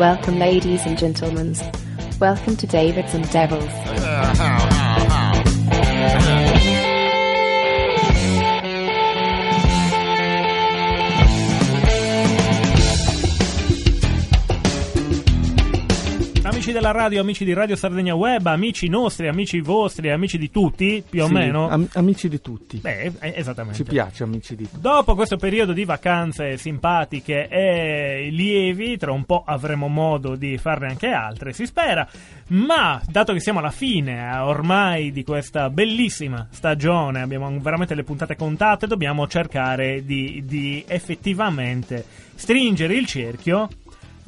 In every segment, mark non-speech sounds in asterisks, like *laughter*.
Welcome, ladies and gentlemen. Welcome to Davids and Devils. Uh-huh. Amici della radio, amici di Radio Sardegna Web, amici nostri, amici vostri, amici di tutti, più o Sì, meno. am- amici di tutti. Beh, eh, esattamente. Ci piace, amici di tutti. Dopo questo periodo di vacanze simpatiche e lievi, tra un po' avremo modo di farne anche altre, si spera. Ma, dato che siamo alla fine eh, ormai di questa bellissima stagione, abbiamo veramente le puntate contate, dobbiamo cercare di, di effettivamente stringere il cerchio.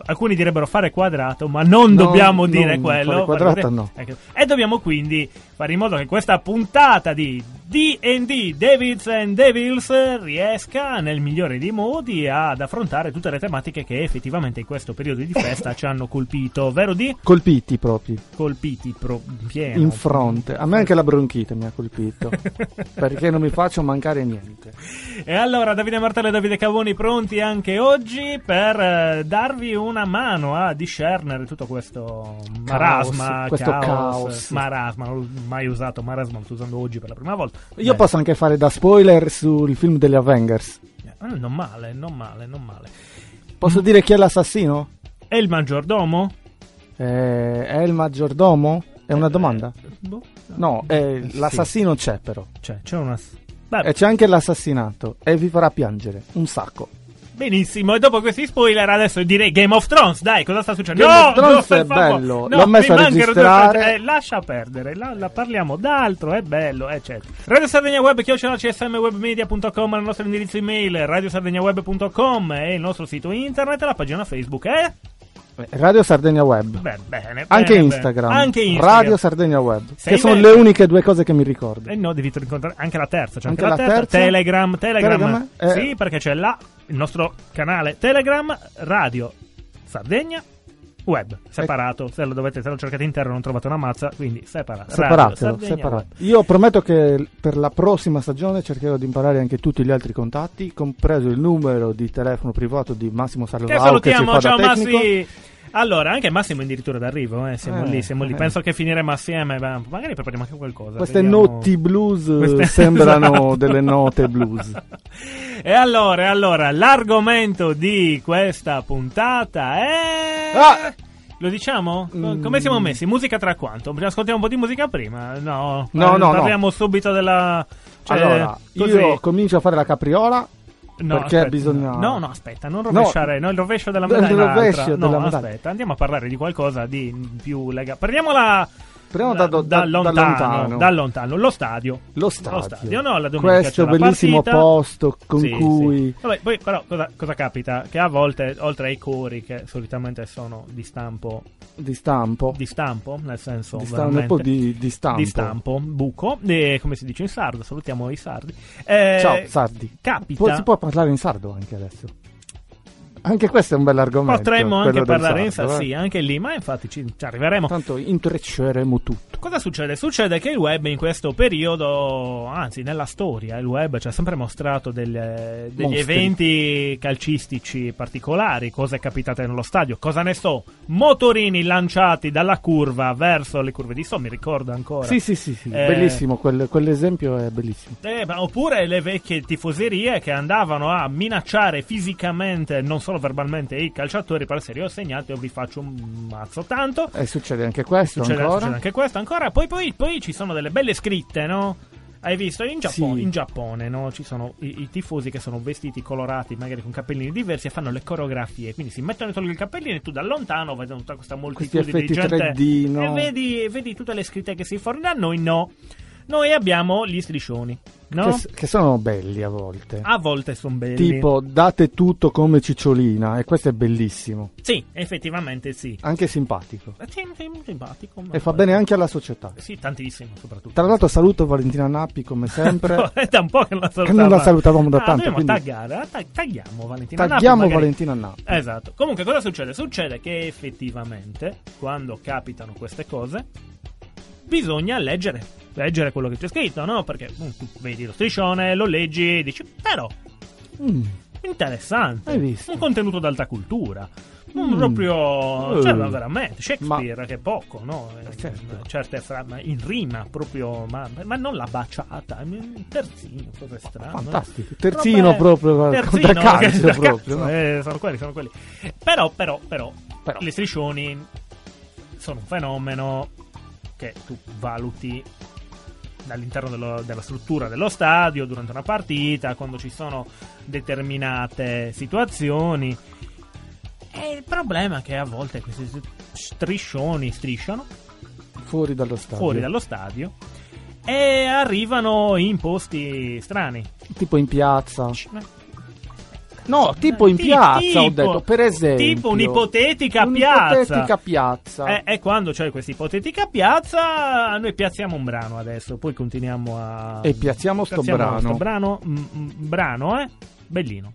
Alcuni direbbero fare quadrato, ma non No, dobbiamo non dire quello. fare quadrato, no. Ecco. E dobbiamo quindi fare in modo che questa puntata di D&D Davids and Devils riesca nel migliore dei modi ad affrontare tutte le tematiche che effettivamente in questo periodo di festa *laughs* ci hanno colpito, vero di? Colpiti proprio, Colpiti pro pieno. in fronte. A me anche la bronchite mi ha colpito. *laughs* perché non mi faccio mancare niente. E allora Davide Martello e Davide Cavoni pronti anche oggi per eh, darvi una mano a discernere tutto questo marasma, questo caos, caos. marasma, mai usato, marasma lo sto usando oggi per la prima volta. Io Beh, posso anche fare da spoiler sul film degli Avengers. eh, non male, non male, non male. Posso dire chi è l'assassino? E il maggiordomo? Eh, è il maggiordomo? È una domanda? Boh, No, eh, Sì. l'assassino c'è però. C'è, c'è una... E c'è anche l'assassinato. E vi farà piangere. Un sacco. Benissimo, e dopo questi spoiler adesso direi Game of Thrones, dai, cosa sta succedendo? Game no, of Thrones è bello, no, l'ho messo mi a registrare. Eh, lascia perdere, la, la parliamo d'altro, è bello, eccetera. Radio Sardegna Web, chiocciola csmwebmedia.com è il nostro indirizzo email, radiosardegnaweb.com è il nostro sito internet e la pagina Facebook è... Radio Sardegna Web. Beh, bene, Anche bene, Instagram. bene. Anche Instagram. Radio Sardegna Web. Sei che sono meglio. le uniche due cose che mi ricordo. Eh no, devi incontrare anche la terza. C'è anche, Anche la, la terza. terza? Telegram, Telegram. Telegram? Eh. Sì, perché c'è là il nostro canale Telegram, Radio Sardegna Web, separato. Se lo, dovete, se lo cercate interno non trovate una mazza, quindi separato. Separatelo, separato. Io prometto che per la prossima stagione cercherò di imparare anche tutti gli altri contatti, compreso il numero di telefono privato di Massimo Che Salvao che ci fa ciao da tecnico. Allora, anche Massimo è addirittura d'arrivo, eh. siamo Eh, lì, siamo lì. eh. Penso che finiremo assieme, magari prepariamo anche qualcosa. Queste vediamo. notti blues Queste- sembrano Esatto. *laughs* delle note blues. *laughs* E allora, allora, l'argomento di questa puntata è... Ah! Lo diciamo? Mm. Come siamo messi? Musica tra quanto? Ascoltiamo un po' di musica prima? No, No, no, no. Parliamo subito della... cioè, allora, così. io comincio a fare la capriola. No, perché aspetta, bisogna- No, no, aspetta, non rovesciare. No, il rovescio della Il medaglia. è un'altra. rovescio No, della medaglia. aspetta, andiamo a parlare di qualcosa di più. Prendiamola Prendiamo da, da, da- da da lontano, lontano. da lontano, lo stadio. Lo stadio. Lo stadio, no, la domenica Questo bellissimo partita. posto con Sì, cui... sì. Vabbè, poi però cosa, cosa capita? Che a volte, oltre ai cori, che solitamente sono di stampo, Di stampo. di stampo, nel senso Di stampo, di, di stampo. di stampo, buco, e come si dice in sardo, salutiamo i sardi. Eh, Ciao, sardi. Capita. Può- si può parlare in sardo anche adesso. Anche questo è un bell'argomento. Potremmo anche parlare in sardo, sardo, eh. sì, anche lì, ma infatti ci, ci arriveremo. Tanto intrecceremo tutto. Cosa succede? Succede che il web in questo periodo, anzi nella storia, il web ci ha sempre mostrato delle- degli Mostri. eventi calcistici particolari, cose capitate nello stadio, cosa ne so, motorini lanciati dalla curva verso le curve di So, mi ricordo ancora. Sì, sì, sì, sì. Eh, bellissimo, quel- quell'esempio è bellissimo. Eh, oppure le vecchie tifoserie che andavano a minacciare fisicamente, non solo verbalmente, i calciatori per essere io ho segnato, io vi faccio un mazzo tanto. E succede anche questo Succede, ancora. succede anche questo ancora. Poi, poi, poi ci sono delle belle scritte, no? Hai visto? In Giappone, Sì. in Giappone no? ci sono i, i tifosi che sono vestiti, colorati, magari con cappellini diversi e fanno le coreografie. Quindi si mettono solo il cappellino e tu da lontano vedi tutta questa moltitudine di gente 3D, no? e vedi, vedi tutte le scritte che si. Da noi no. Noi abbiamo gli striscioni, no? Che, che sono belli a volte. A volte sono belli. Tipo, date tutto come cicciolina. E questo è bellissimo. Sì, effettivamente sì. Anche simpatico. Eh, Sì, simpatico. E fa bene anche alla società. Sì, tantissimo soprattutto. Tra l'altro saluto Valentina Nappi come *laughs* sempre. è da un po' che non la Che salutavamo. non la salutavamo da Ah, tanto, Dobbiamo quindi- taggare, ah, tag- tagliamo Valentina Nappi, Tagliamo magari. Valentina Nappi. Esatto. Comunque, cosa succede? Succede che effettivamente, quando capitano queste cose, bisogna leggere. Leggere quello che c'è scritto, no? Perché mm, tu vedi lo striscione, lo leggi e dici, però, Mm. interessante. Hai visto? Un contenuto d'alta cultura. Mm. proprio, cioè, Eh. ma veramente, Shakespeare che è poco, no? Eh, certo. Certe fra- ma in rima proprio, ma, ma non la baciata, terzino, cose strane. Fantastico. Terzino Vabbè, proprio, terzino, calcio da proprio, no? eh, sono quelli, sono quelli. Però, però, però, Però. gli striscioni sono un fenomeno che tu valuti all'interno dello- della struttura dello stadio durante una partita, quando ci sono determinate situazioni. E il problema è che a volte questi striscioni strisciano Fuori dallo stadio. fuori dallo stadio e arrivano in posti strani. Tipo in piazza. No, tipo in piazza ho tipo- detto, per esempio. tipo un'ipotetica piazza. Un'ipotetica piazza. E, e quando c'è questa ipotetica piazza, noi piazziamo un brano adesso, poi continuiamo a. E piazziamo sto brano. sto brano, mm, mm, brano, eh? Bellino.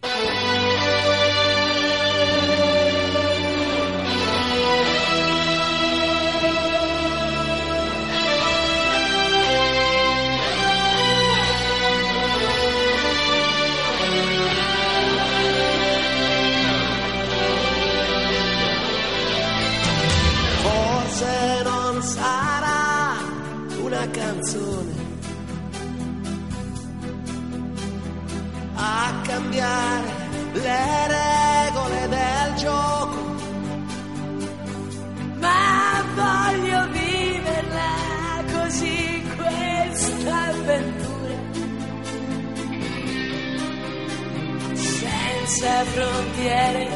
Frontiere,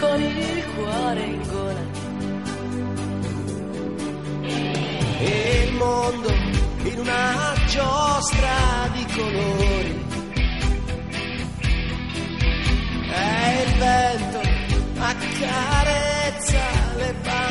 con il cuore in gola. e il mondo in una giostra di colori. E il vento accarezza le bandiere.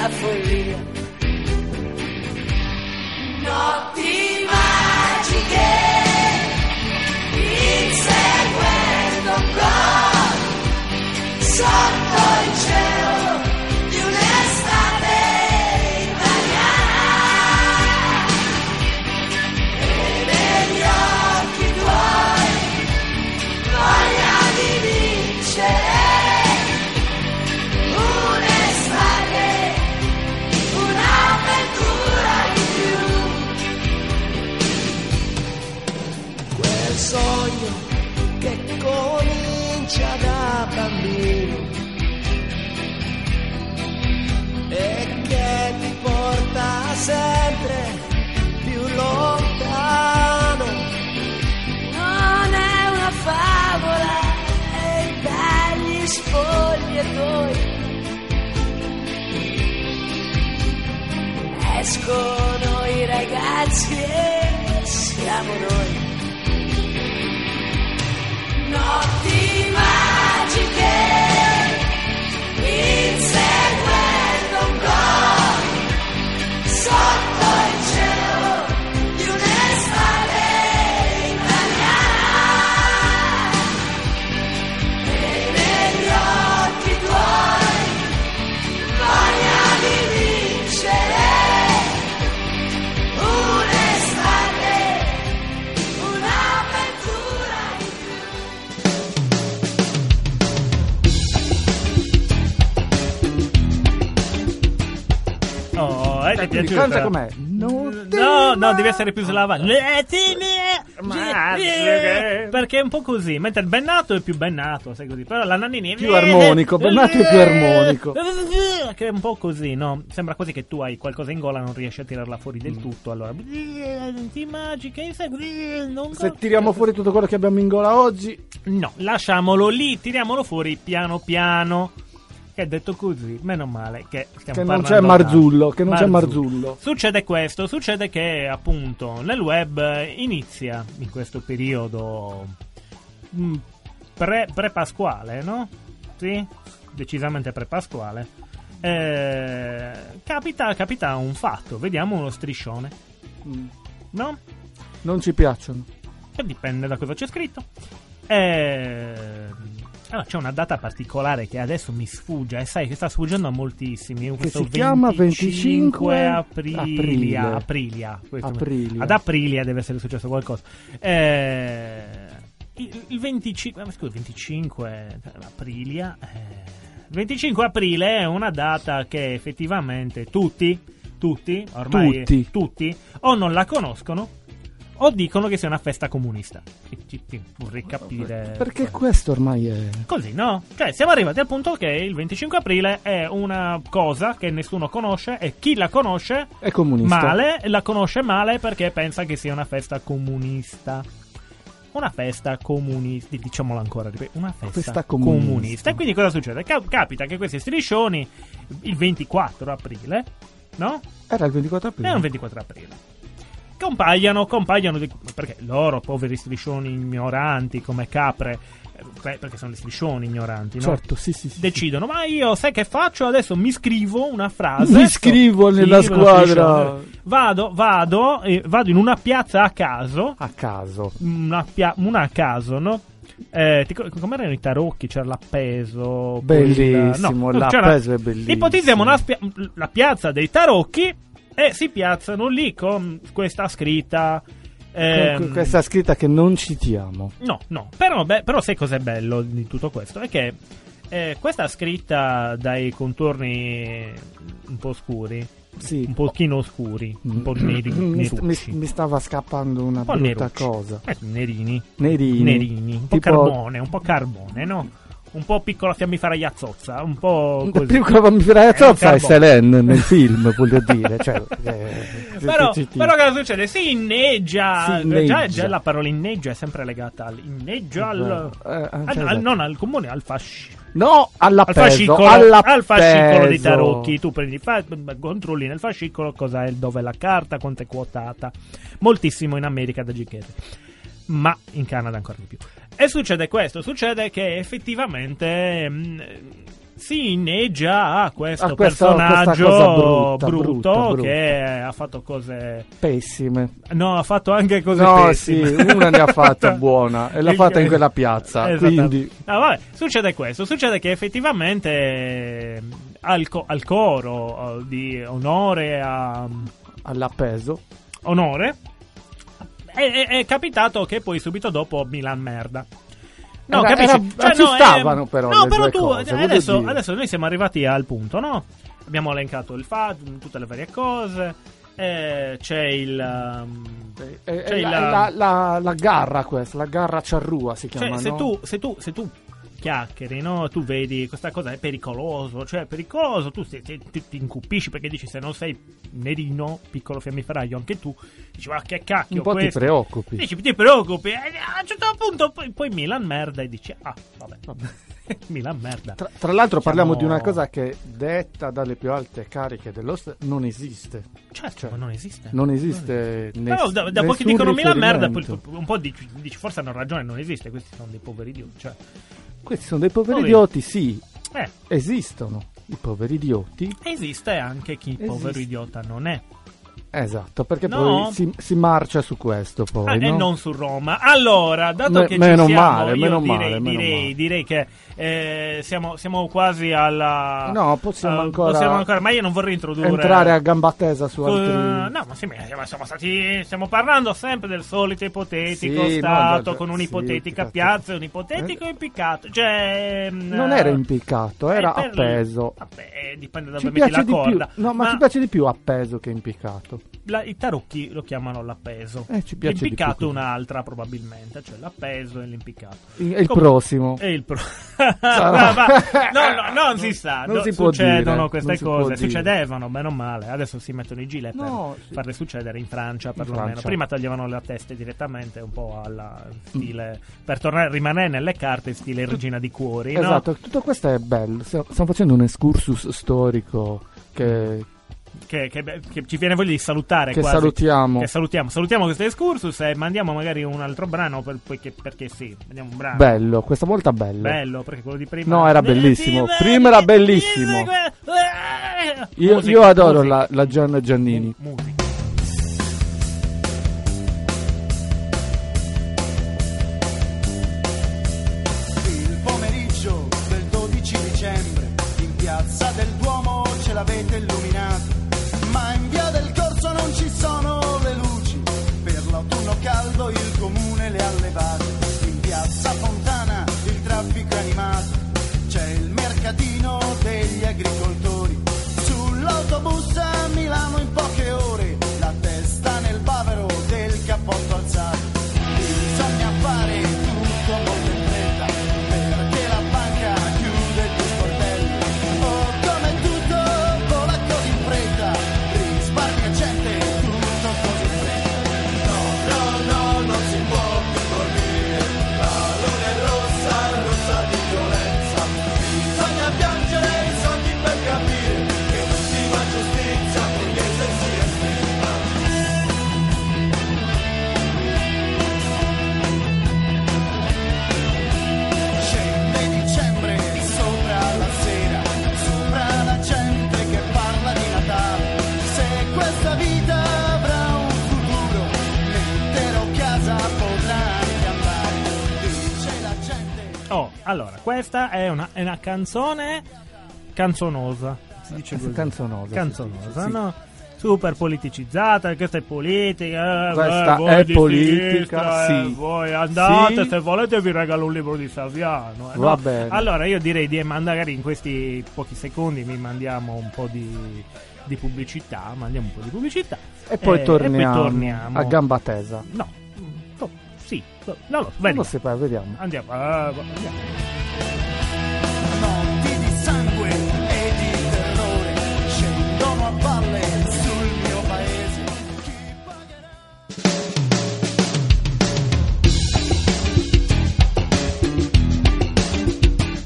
La follia notti escono i ragazzi e siamo noi. Notti magiche, Eh, ti è Quindi piaciuta? canta com'è? Non No, no, devi essere più slava. Perché è un po' così. Mentre il Bennato è più Bennato, sai così. Però la Nannini è Più armonico, Bennato è più armonico. Che è un po' così, no? Sembra quasi che tu hai qualcosa in gola e non riesci a tirarla fuori del Mm. tutto. Allora, ti magica, non Se tiriamo fuori tutto quello che abbiamo in gola oggi, No, lasciamolo lì, tiriamolo fuori piano piano. Che detto così, meno male che stiamo Che non c'è da- Marzullo, che non c'è Marzullo. Succede questo, succede che appunto nel web eh, inizia in questo periodo mm, pre, pasquale no? Sì, decisamente pre-pasquale. Eh, capita, capita un fatto, vediamo uno striscione, mm, no? non ci piacciono. Che dipende da cosa c'è scritto. Eh, Allora, c'è una data particolare che adesso mi sfugge, e sai che sta sfuggendo a moltissimi. Questo si chiama 25 aprilia. aprile. Aprilia. Aprilia. Ad Aprilia deve essere successo qualcosa. Eh, il, il 25, ma scusa, 25 Aprilia. eh, il 25 aprile è una data che effettivamente tutti, tutti, ormai Tutti. tutti, o non la conoscono o dicono che sia una festa comunista. Vorrei capire. Perché questo ormai è... Così, no? Cioè, siamo arrivati al punto che il 25 aprile è una cosa che nessuno conosce e chi la conosce È comunista. male, la conosce male perché pensa che sia una festa comunista. Una festa comunista, diciamolo ancora, una festa, Festa comunista. comunista. E quindi cosa succede? Ca- capita che questi striscioni, il 24 aprile, no? Era il 24 aprile. È un 24 aprile. Compagliano di- perché loro, poveri striscioni ignoranti come capre, beh, perché sono dei striscioni ignoranti, no? Certo, sì, sì, sì. Decidono, ma io sai che faccio? Adesso mi scrivo una frase. Mi iscrivo nella Scrivo, squadra. Vado, vado, eh, vado in una piazza a caso. A caso. Una, pia- una a caso, no? Eh, ti, come erano i tarocchi? C'era l'appeso. il- Bellissimo, no, l'appeso è bellissimo. Ipotizziamo spia- la piazza dei tarocchi e si piazzano lì con questa scritta. ehm, Con questa scritta che non citiamo. No, no, però, beh, però sai cos'è bello di tutto questo? È che eh, questa scritta dai contorni un po' scuri, Sì. un pochino oscuri, un po' neri, mi, nerucci. mi- stava scappando una un brutta nerucci. cosa. Eh, nerini. Nerini. Nerini, un po' Tipo- carbone, un po' carbone, no? Un po' piccola fiammifera Iazzozza, un po' così. che mi farei È è. Selene nel film, voglio dire. Cioè, *laughs* eh, Però, ci- ci- però cosa succede? Si inneggia. Si Già, inneggia. già la parola inneggia è sempre legata al inneggia al, Eh, eh, al- al- non al comune, al fascino. No, al all'appeso. fascicolo, all'appeso. al fascicolo dei tarocchi tu prendi fa, controlli nel fascicolo cosa è dove è la carta quanto è quotata moltissimo in America da Gichete ma in Canada ancora di più e succede questo succede che effettivamente mh, si inneggia a questo A personaggio questa cosa brutta, brutto brutta, brutta. che ha fatto cose Pessime. no ha fatto anche cose No, pessime sì, una ne ha fatta *laughs* buona e l'ha fatta in quella piazza. Esattamente. Quindi, Ah, vabbè, succede questo, succede che effettivamente eh, al, co- al coro eh, di onore a all'appeso. onore è, è- capitato che poi subito dopo Milan merda. No, Era- capisci? era- ci no, stavano eh, però No, però tu cose, adesso, adesso noi siamo arrivati al punto, no? Abbiamo elencato il FAD, tutte le varie cose. eh, c'è il um, Eh, eh, Cioè, la, la- la- la- la garra questa, la garra ciarrua si chiama, Cioè, se no? tu, se tu, se tu chiacchieri, no? Tu vedi questa cosa è pericoloso, cioè è pericoloso, tu ti, ti- ti- ti incupisci perché dici se non sei nerino, piccolo fiammiferaio, anche tu, dici ma che cacchio Un po' ti questo? preoccupi. Dici, ti preoccupi, e a un certo punto poi, poi Milan merda e dici, ah, vabbè, *laughs* Milan merda. Tra, tra l'altro parliamo Siamo- di una cosa che detta dalle più alte cariche dell'host non esiste. Certo, Cioè, ma non esiste. Non esiste ness- Però da, da pochi dicono Milan merda, poi un po' dici, dici, forse hanno ragione, non esiste, questi sono dei poveri idioti. Cioè, Questi sono dei poveri Poveri. idioti, sì, eh, esistono. I poveri idioti. esiste anche chi Esiste. povero idiota non è. Esatto, perché No. poi si, si marcia su questo poi, Ah, E no? non su Roma. Allora, dato Me- che meno siamo, male, meno direi, male, meno direi, male. direi che eh, siamo, siamo quasi alla. No, possiamo eh, ancora possiamo ancora, ma io non vorrei introdurre. Entrare a gamba tesa su altri... No, ma sì, ma siamo stati. Stiamo parlando sempre del solito ipotetico Sì, no, stato beh, con sì, un'ipotetica cazzo. piazza e un ipotetico impiccato. Cioè. Non eh, era impiccato, era eh, per- appeso. Vabbè, dipende da Ci dove metti la di più. corda. No, ma, ma ci piace di più appeso che impiccato. La- I tarocchi lo chiamano l'appeso. Eh, ci piace L'impiccato così. un'altra, probabilmente. Cioè l'appeso e l'impiccato. Il, il Com- prossimo. E il pro. Sarà- Ma- *laughs* ma- no, no, *laughs* non si sa. Non no, si succedono dire, queste cose. Succedevano, bene o male. Adesso si mettono i gilet No, per sì. farle succedere in Francia, perlomeno. Francia. Prima tagliavano le teste direttamente, un po' alla stile. Mm. Per tornare, rimanere nelle carte, stile regina di cuori. no? Esatto, tutto questo è bello. Stiamo stiamo facendo un excursus storico che, Che, che- che ci viene voglia di salutare che quasi. salutiamo. Che salutiamo. Salutiamo questo excursus e mandiamo magari un altro brano per- perché, perché sì, mandiamo un brano. Bello, questa volta bello. Bello, perché quello di prima No, era bellissimo. Prima era bellissimo. Io, Musica, io adoro musica. la, la Gianna Giannini. Mu- musica. Questa è una, è una canzone canzonosa. Si dice Eh, così. canzonosa, Canzonosa, sì, no? Super politicizzata, questa è politica. eh, Questa eh, voi è di politica, sinistra, eh, sì. voi andate, Sì. se volete vi regalo un libro di Saviano. eh, Va no? bene. Allora, io direi di magari in questi pochi secondi mi mandiamo un po' di, di pubblicità. Mandiamo un po' di pubblicità. E poi, Eh, torniamo, e poi torniamo. a gamba tesa. No, no, lo so, Non si fa, vediamo. Andiamo, ah, andiamo. Notti di sangue e di terrore scendono a valle sul mio paese. Chi pagherà?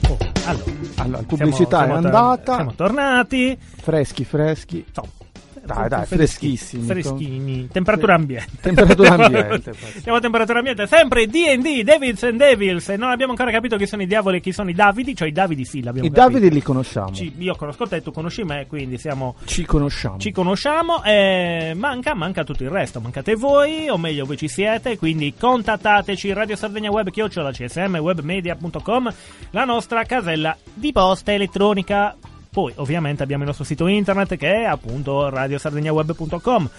Oh, allora, pubblicità siamo- è siamo tor- andata. siamo tornati. Freschi, freschi. Insomma, Dai, dai, freschi- freschissimi. Freschini. Temperatura ambiente. Temperatura *laughs* ambiente. Siamo a temperatura ambiente, sempre D&D, Devils and Devils. E non abbiamo ancora capito chi sono i diavoli e chi sono i Davidi. Cioè i Davidi sì, l'abbiamo I capito. Davidi li conosciamo. Ci- io conosco te, tu conosci me, quindi siamo Ci conosciamo. ci conosciamo e manca, manca tutto il resto, mancate voi, o meglio voi ci siete, quindi contattateci Radio Sardegna Web chiocciola csmwebmedia.com, la nostra casella di posta elettronica. Poi ovviamente abbiamo il nostro sito internet che è appunto radiosardegnaweb.com.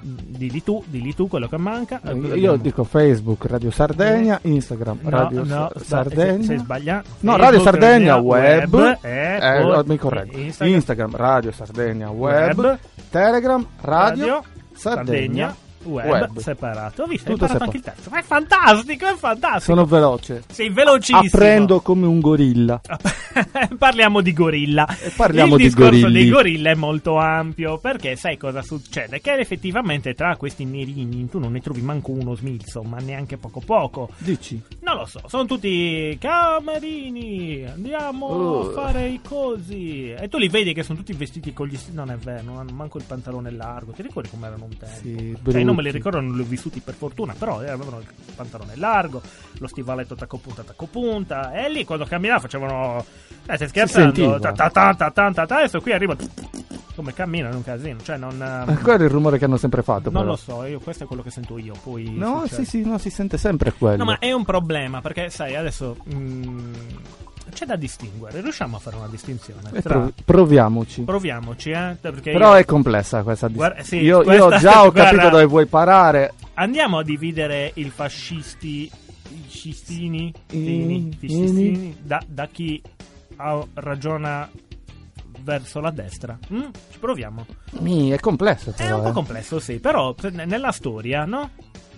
Dili tu, dili tu quello che manca. Eh, Eh, Io abbiamo- dico Facebook, Radio Sardegna, Instagram, No, Radio no, Sardegna. sei- sei sbagliato. No, Radio Sardegna Web. eh, Eh, poi- no, mi correggo. Instagram, Instagram, Radio Sardegna Web. Web. Telegram, Radio, Radio Sardegna. Web, Web. separato. Ho visto, hai Tutto imparato anche il terzo. Ma è fantastico, è fantastico. Sono veloce. Sei velocissimo. Apprendo come un gorilla. *laughs* parliamo di gorilla. E parliamo il di discorso gorilli. dei gorilla è molto ampio perché sai cosa succede? Che effettivamente tra questi nerini tu non ne trovi manco uno smilzo, ma neanche poco poco. Dici? Non lo so, sono tutti camerini. Andiamo Oh. a fare i cosi. E tu li vedi che sono tutti vestiti con gli. Non è vero, non hanno manco il pantalone largo. Ti ricordi com'erano un tempo? Sì, Cioè, non me li ricordo, non li ho vissuti per fortuna, però eh, avevano il pantalone largo, lo stivaletto tacco punta, tacco punta, e lì quando camminava facevano. Eh, stai scherzando? adesso qui arriva. Come camminano è un casino, cioè non. ehm, Eh, Quello è il rumore che hanno sempre fatto. non però. lo so, io, questo è quello che sento io. Poi No, sì, sì, no, si sente sempre quello. No, ma è un problema perché, sai, adesso mm, c'è da distinguere. Riusciamo a fare una distinzione Eh, tra. prov- proviamoci. Proviamoci, eh? Però io- è complessa questa dis- Guarda- sì, io, io questa- già ho *laughs* guarda- capito dove vuoi parare. andiamo a dividere i fascisti, i scistini, I- tini, fiscistini, da, da chi ragiona verso la destra. Mm? Ci proviamo. Mi, è complesso È però. un po' eh. complesso, sì, però nella storia, no?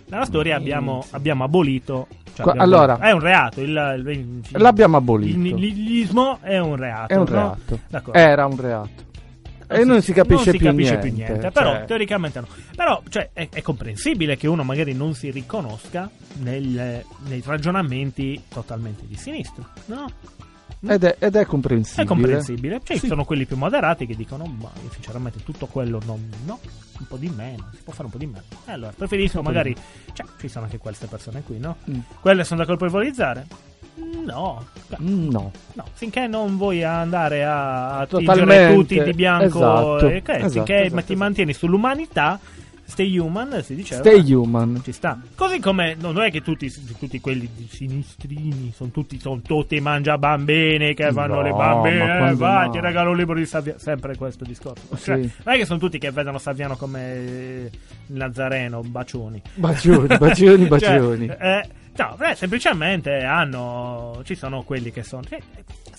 Nella storia abbiamo, abbiamo abolito. cioè abbiamo allora- abolito- è un reato. Il, il- il- L'abbiamo abolito. nichilismo è un reato. È un no? reato. D'accordo. Era un reato. E non si capisce, non si più, capisce niente, più niente, però cioè, teoricamente no. Però cioè, è, è comprensibile che uno magari non si riconosca nel- nei ragionamenti totalmente di sinistra, no? Ed, è, ed è comprensibile. È comprensibile. Cioè, Sì. ci sono quelli più moderati che dicono: Ma io sinceramente tutto quello non. No, un po' di meno. Si può fare un po' di meno. E allora preferisco magari. Cioè, ci sono anche queste persone qui, no? Mm. Quelle sono da colpevolizzare? No. Mm, No. No, finché non vuoi andare a, tingere tutti di bianco, Esatto. e che- Esatto, finché esatto, ti esatto. mantieni sull'umanità, stay human, si diceva. Stay human. Ci sta. Così come no, non è che tutti, tutti quelli di sinistrini sono tutti, sono tutti mangia bambine che vanno No, le bambine, eh, quando vai, no? ti regalo un libro di Saviano. Sempre questo discorso. Cioè, Sì. non è che sono tutti che vedono Saviano come eh, Nazareno, bacioni. Bacioni, bacioni, *laughs* Cioè, bacioni. eh, no, eh, semplicemente hanno. Ci sono quelli che sono.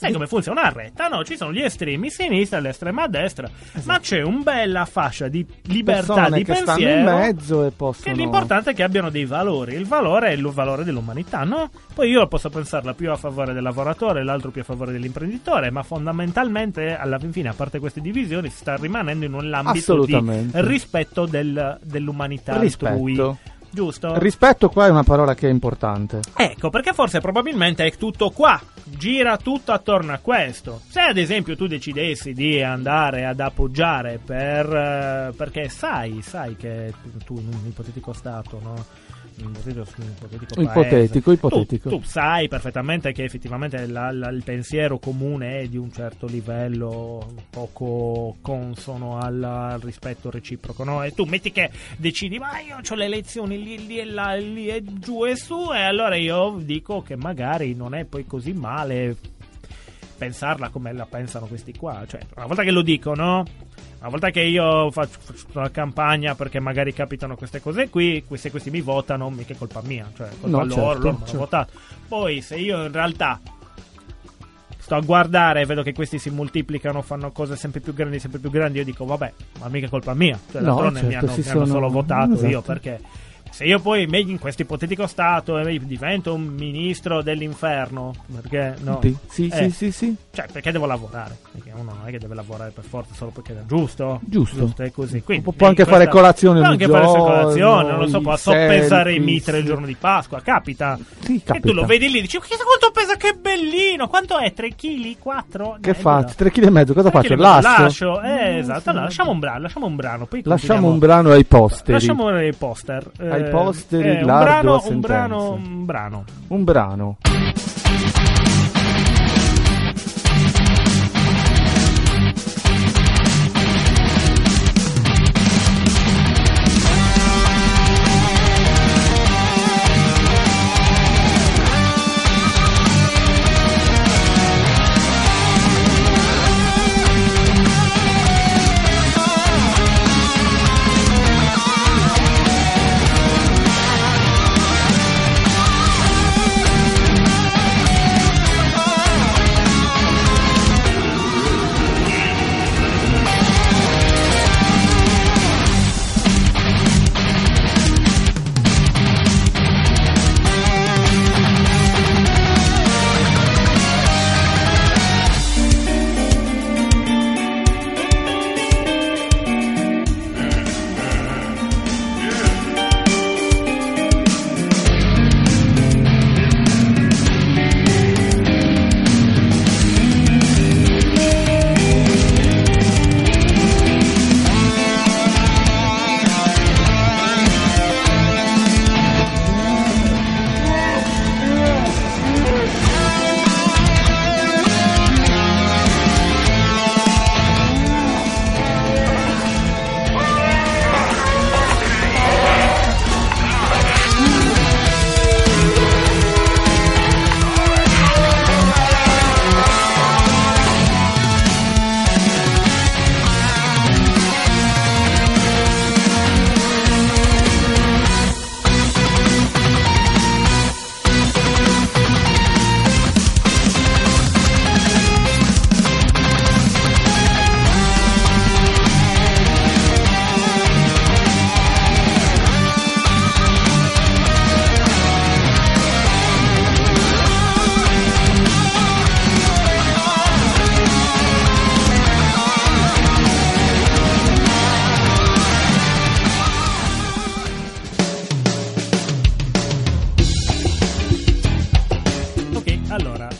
Sai come funziona una retta? No, ci sono gli estremi sinistra e l'estrema destra, ma c'è un bella fascia di libertà Persone di che stanno in pensiero. mezzo e Che possono... l'importante è che abbiano dei valori. Il valore è il valore dell'umanità, no? Poi io posso pensarla più a favore del lavoratore, l'altro più a favore dell'imprenditore, ma fondamentalmente, alla fin fine, a parte queste divisioni, si sta rimanendo in un ambito di rispetto del- dell'umanità altrui. Giusto? Rispetto qua è una parola che è importante. Ecco, perché forse probabilmente è tutto qua, gira tutto attorno a questo. Se ad esempio tu decidessi di andare ad appoggiare per, eh, perché sai, sai che tu, tu in un ipotetico stato, no? Ipotetico, ipotetico Ipotetico, ipotetico. Tu, tu sai perfettamente che effettivamente la- la- il pensiero comune è di un certo livello poco consono al, al rispetto reciproco, no? E tu metti che decidi, ma io ho le lezioni lì, lì e là, lì e giù e su, e allora io dico che magari non è poi così male pensarla come la pensano questi qua. Cioè, una volta che lo dico, no? Una volta che io faccio, faccio una campagna perché magari capitano queste cose qui, se questi mi votano, mica è colpa mia, cioè colpa No, loro, certo, loro hanno certo. votato. Poi se io in realtà sto a guardare e vedo che questi si moltiplicano, fanno cose sempre più grandi, sempre più grandi, io dico vabbè, ma mica è colpa mia, cioè No, d'altronde mi certo, hanno, mi hanno sono- solo votato io esatto. perché se io poi in questo ipotetico stato eh, divento un ministro dell'inferno, perché no? Sì, sì, Eh, sì, sì, sì. Cioè, perché devo lavorare? Perché uno non è che deve lavorare per forza solo perché è giusto. Giusto. è così. Quindi, Può- può anche in fare colazione può ogni anche fare colazione, non lo so, i può soppesare i selfie, mitre il giorno di Pasqua, capita. Sì, E capita. tu lo vedi lì e dici, chissà quanto pesa, che bellino! Quanto è? 3 kg? 4? Che faccio? 3 kg e mezzo, cosa faccio? Lascio? Lascio? Eh, esatto, allora, lasciamo un brano, lasciamo un brano, poi Lasciamo un brano ai posteri. Lasciamo i poster. Ai Eh, posteri, eh, un l'ardua brano, un brano, un brano. Un brano.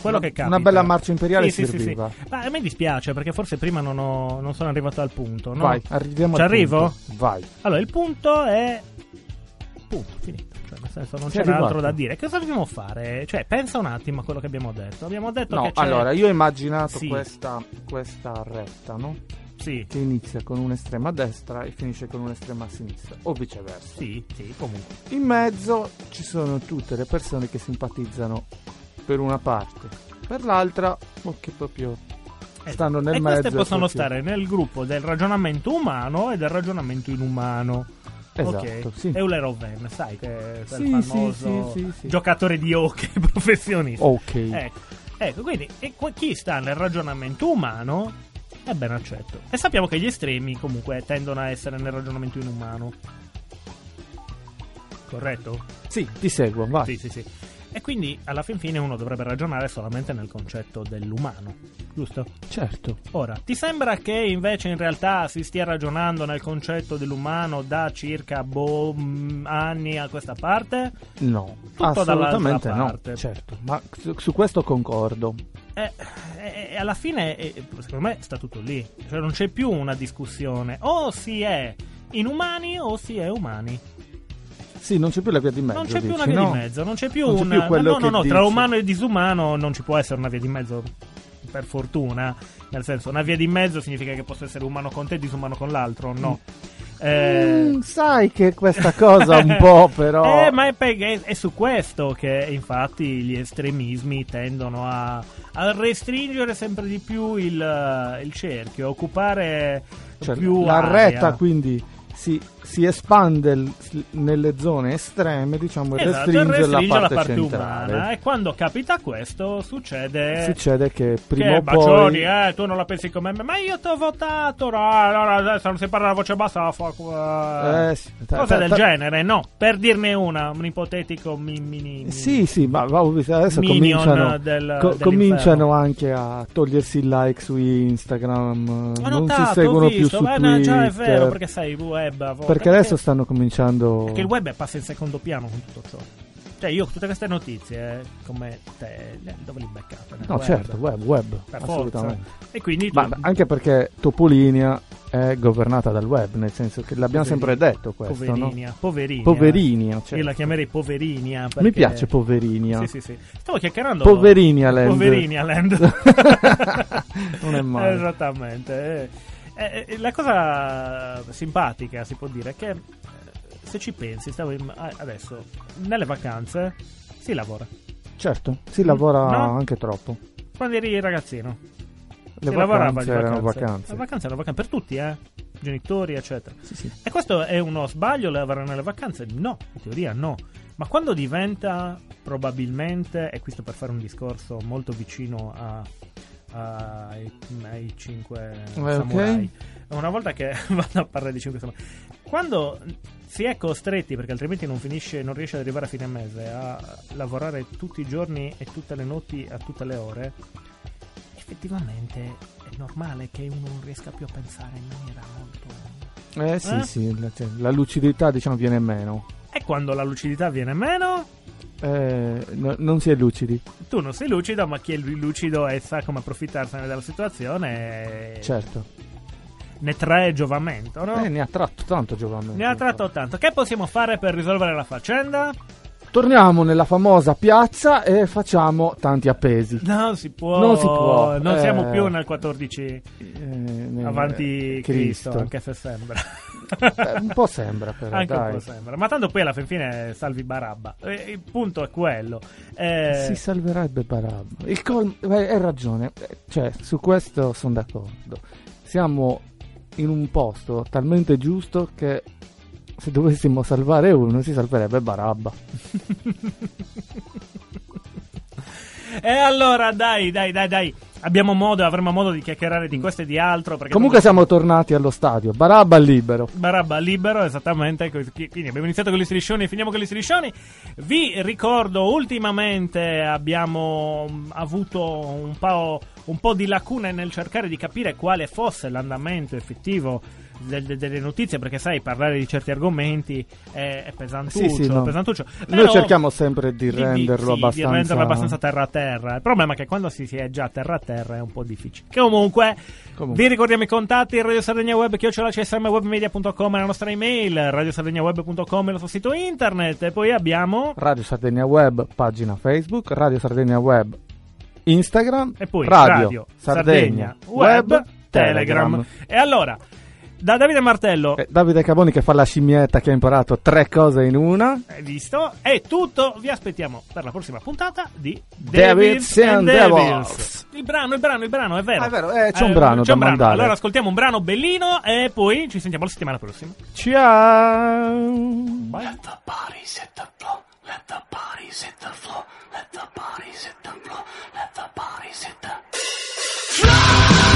Quello Una- che capita. una bella marcia imperiale Sì, sì, sì. Ma a me dispiace perché forse prima non, ho- non sono arrivato al punto. No? Vai, arriviamo Ci arrivo? punto. Vai. Allora, il punto è. Punto, finito. Cioè, nel senso, non Sei c'era altro da dire. Cosa dobbiamo fare? Cioè, pensa un attimo a quello che abbiamo detto. Abbiamo detto No, che c'è. allora, io ho immaginato questa, questa retta, no? Sì, Che inizia con un'estrema a destra e finisce con un'estrema a sinistra, o viceversa. sì, sì, comunque. In mezzo ci sono tutte le persone che simpatizzano per una parte, per l'altra, o che proprio stanno nel e mezzo. queste possono proprio- stare nel gruppo del ragionamento umano e del ragionamento inumano. Esatto, ok. sì. Euler Oven, sai che è Sì, il famoso sì, sì, sì. giocatore di hockey *laughs* professionista. Ok. Ecco, ecco, quindi e chi sta nel ragionamento umano è ben accetto. E sappiamo che gli estremi comunque tendono a essere nel ragionamento inumano. Corretto? Sì, ti seguo, vai. Sì, sì, sì. E quindi alla fin fine uno dovrebbe ragionare solamente nel concetto dell'umano, giusto? Certo. Ora, ti sembra che invece in realtà si stia ragionando nel concetto dell'umano da circa boh, mm, anni a questa parte? No, Tutto assolutamente no. parte. Certo, ma su, su questo concordo. E, e- e alla fine, eh, secondo me, sta tutto lì. Cioè, non c'è più una discussione. O si è inumani o si è umani. Sì, non c'è più la via di mezzo. non c'è più una via no? di mezzo. Non c'è più Non c'è un. più no, no, no. Tra dici. umano e disumano non ci può essere una via di mezzo. Per fortuna. Nel senso, una via di mezzo significa che posso essere umano con te e disumano con l'altro. No. Eh, Mm, sai che questa cosa un po' *laughs* però... Eh, ma è, è- è su questo che infatti gli estremismi tendono a, a restringere sempre di più il, il cerchio, a occupare Cioè, più la area. retta quindi si, si espande l- nelle zone estreme, diciamo, e Esatto, restringe, restringe la parte, centrale. umana. E quando capita questo succede... Succede che prima che o Bacioni, poi... eh, tu non la pensi come me, ma io ti ho votato. No, no, adesso non si parla a voce bassa. fa- Eh, sì, ta- Cose ta- del ta- genere, no. Per dirne una, un ipotetico mi, mini, Sì, sì, ma adesso cominciano, del- co- cominciano anche a togliersi il like su Instagram, Ho non notato, si seguono ho più visto, su ma Twitter. no, già è vero, perché sai, web a volte- perché adesso stanno cominciando... perché il web passa in secondo piano con tutto ciò. Cioè, io tutte queste notizie, eh, come te, dove li beccate? No, web. certo, web, web, Per forza. assolutamente. E quindi tu- Ma anche perché Topolinia è governata dal web, nel senso che l'abbiamo sempre Poverina, detto questo, no? Poverinia, poverinia. Poverinia, certo. Io la chiamerei poverinia. Mi perché- piace Poverinia. Sì, sì, sì. Stavo chiacchierando. Poverinia Land. Poverinia Land. *laughs* *laughs* Non è male. Esattamente. Eh, eh, la cosa simpatica, si può dire, è che eh, se ci pensi, stavo in- adesso, nelle vacanze si lavora. Certo, si lavora No? anche troppo. Quando eri ragazzino. Le si lavorava vacanze erano vacanze. Le vacanze erano vacanze per tutti, eh. Genitori, eccetera. Sì, sì. E questo è uno sbaglio lavorare nelle vacanze? No, in teoria no. Ma quando diventa probabilmente, e questo per fare un discorso molto vicino a- ai, ai cinque Eh, ok. samurai, una volta che *laughs* vado a parlare di cinque samurai, quando si è costretti, perché altrimenti non finisce, non riesce ad arrivare a fine mese, a lavorare tutti i giorni e tutte le notti a tutte le ore, effettivamente è normale che uno non riesca più a pensare in maniera molto... Eh sì, Eh? sì, la, cioè, la lucidità diciamo viene meno. E quando la lucidità viene meno, Eh, no- non si è lucidi, tu non sei lucido, ma chi è lucido e sa come approfittarsene della situazione certo. ne trae giovamento, no? Eh, ne ha tratto tanto giovamento. ne ha tratto tanto. Che possiamo fare per risolvere la faccenda? Torniamo nella famosa piazza e facciamo tanti appesi. Non si può. Non si può, Non eh. siamo più nel 14 Eh, avanti Cristo, anche se sembra. Un po' sembra però, anche un dai. po' sembra. Ma tanto poi alla fin fine salvi Barabba. Eh, Il punto è quello. Eh, Si salverebbe Barabba. Il col- eh, hai ragione, cioè, su questo sono d'accordo. Siamo in un posto talmente giusto che se dovessimo salvare uno si salverebbe Barabba. *laughs* E allora, dai, dai, dai, dai. Abbiamo modo, avremo modo di chiacchierare di questo e di altro. Perché Comunque siamo tornati allo stadio. Barabba libero. Barabba libero, esattamente. Quindi abbiamo iniziato con gli striscioni e finiamo con gli striscioni. Vi ricordo, ultimamente abbiamo mm, avuto un po', un po' di lacune nel cercare di capire quale fosse l'andamento effettivo del- de- delle notizie, perché sai, parlare di certi argomenti è, è pesantuccio. Sì, sì, no. pesantuccio. Noi cerchiamo sempre di di- di- renderlo sì, abbastanza... di renderlo abbastanza terra a terra. Il problema è che quando si, si è già terra a terra è un po' difficile. Comunque, Comunque. vi ricordiamo i contatti: Radio Sardegna Web, csmwebmedia.com è la nostra email, radiosardegnaweb.com il nostro sito internet. E poi abbiamo. Radio Sardegna Web, pagina Facebook, Radio Sardegna Web, Instagram, E poi Radio, Radio, Sardegna, Web, Web, Telegram. Telegram. E allora, da Davide Martello. Eh, Davide Caboni che fa la scimmietta che ha imparato tre cose in una. Hai visto? È tutto. Vi aspettiamo per la prossima puntata di Devils and Devils. Il brano, il brano, il brano, è vero. Ah, è vero, eh, c'è un brano da mandare. Allora ascoltiamo un brano bellino e poi ci sentiamo la settimana prossima. Ciao! Let the bodies hit the floor. Let the bodies hit the floor. Let the bodies hit the floor. Let the bodies hit the.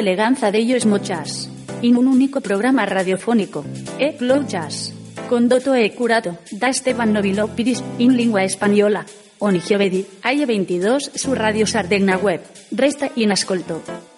L'eleganza de ellos muchas. In un único programa radiofónico. E Flow Jazz. Condoto e curato da Esteban Novilópiris in lingua española. Onigio Bedi, Aie 22 su Radio Sardegna Web. Resta in ascolto.